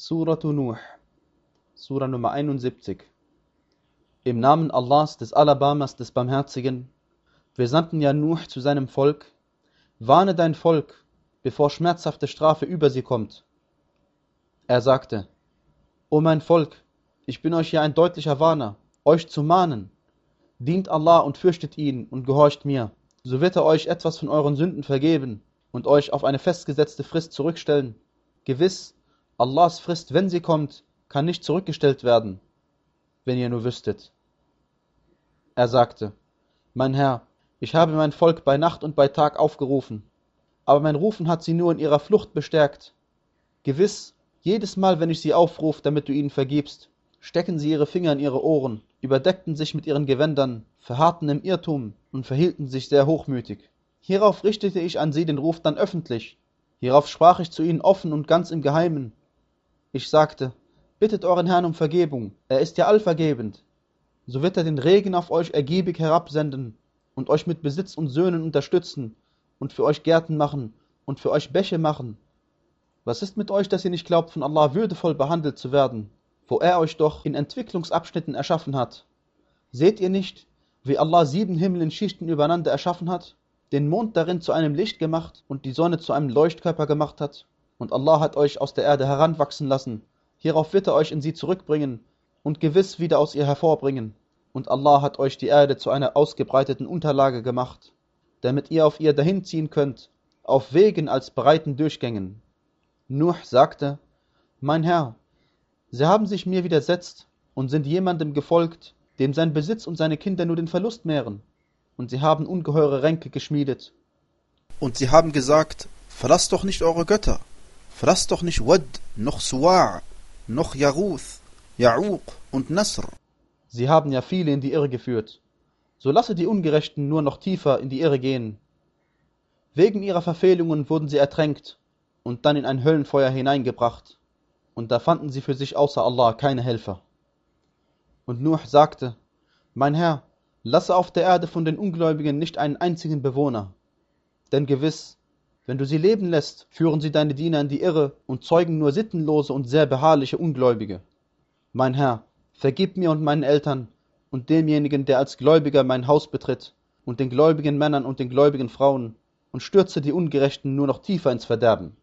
Suratu Nuh, Sura Nummer 71. Im Namen Allahs, des Alabamas, des Barmherzigen, wir sandten ja Nuh zu seinem Volk, warne dein Volk, bevor schmerzhafte Strafe über sie kommt. Er sagte, O mein Volk, ich bin euch ja ein deutlicher Warner, euch zu mahnen. Dient Allah und fürchtet ihn und gehorcht mir, so wird er euch etwas von euren Sünden vergeben und euch auf eine festgesetzte Frist zurückstellen. Gewiss, Allahs Frist, wenn sie kommt, kann nicht zurückgestellt werden, wenn ihr nur wüsstet. Er sagte, Mein Herr, ich habe mein Volk bei Nacht und bei Tag aufgerufen, aber mein Rufen hat sie nur in ihrer Flucht bestärkt. Gewiss, jedes Mal, wenn ich sie aufrufe, damit du ihnen vergibst, stecken sie ihre Finger in ihre Ohren, überdeckten sich mit ihren Gewändern, verharrten im Irrtum und verhielten sich sehr hochmütig. Hierauf richtete ich an sie den Ruf dann öffentlich. Hierauf sprach ich zu ihnen offen und ganz im Geheimen. Ich sagte, bittet euren Herrn um Vergebung, er ist ja allvergebend. So wird er den Regen auf euch ergiebig herabsenden und euch mit Besitz und Söhnen unterstützen und für euch Gärten machen und für euch Bäche machen. Was ist mit euch, dass ihr nicht glaubt, von Allah würdevoll behandelt zu werden, wo er euch doch in Entwicklungsabschnitten erschaffen hat? Seht ihr nicht, wie Allah sieben Himmel in Schichten übereinander erschaffen hat, den Mond darin zu einem Licht gemacht und die Sonne zu einem Leuchtkörper gemacht hat? Und Allah hat euch aus der Erde heranwachsen lassen, hierauf wird er euch in sie zurückbringen und gewiss wieder aus ihr hervorbringen. Und Allah hat euch die Erde zu einer ausgebreiteten Unterlage gemacht, damit ihr auf ihr dahinziehen könnt, auf Wegen als breiten Durchgängen. Nuh sagte, Mein Herr, sie haben sich mir widersetzt und sind jemandem gefolgt, dem sein Besitz und seine Kinder nur den Verlust mehren. Und sie haben ungeheure Ränke geschmiedet. Und sie haben gesagt, verlasst doch nicht eure Götter, verlasst doch nicht Wad, noch Suwa', noch Yaruth, Ya'uq und Nasr. Sie haben ja viele in die Irre geführt. So lasse die Ungerechten nur noch tiefer in die Irre gehen. Wegen ihrer Verfehlungen wurden sie ertränkt und dann in ein Höllenfeuer hineingebracht. Und da fanden sie für sich außer Allah keine Helfer. Und Nuh sagte, Mein Herr, lasse auf der Erde von den Ungläubigen nicht einen einzigen Bewohner. Denn gewiss, wenn du sie leben lässt, führen sie deine Diener in die Irre und zeugen nur sittenlose und sehr beharrliche Ungläubige. Mein Herr, vergib mir und meinen Eltern und demjenigen, der als Gläubiger mein Haus betritt, und den gläubigen Männern und den gläubigen Frauen, und stürze die Ungerechten nur noch tiefer ins Verderben.